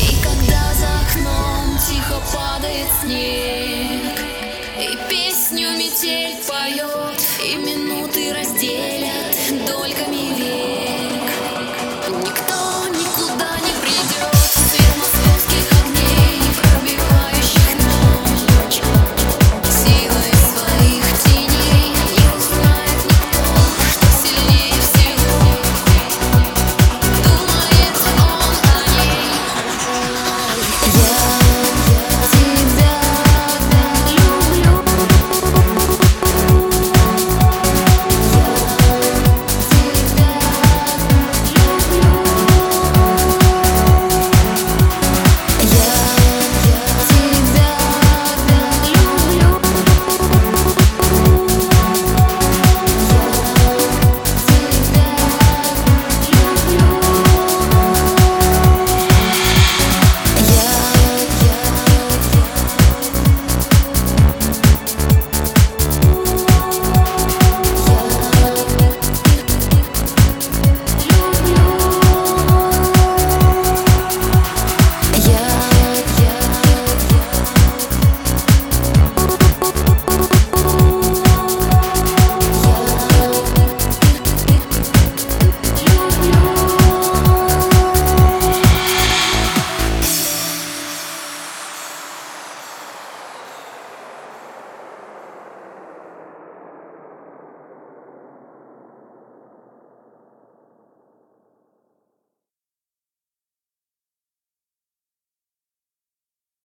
И когда за окном тихо падает снег, И песню метель поет, и минуты разделят дольками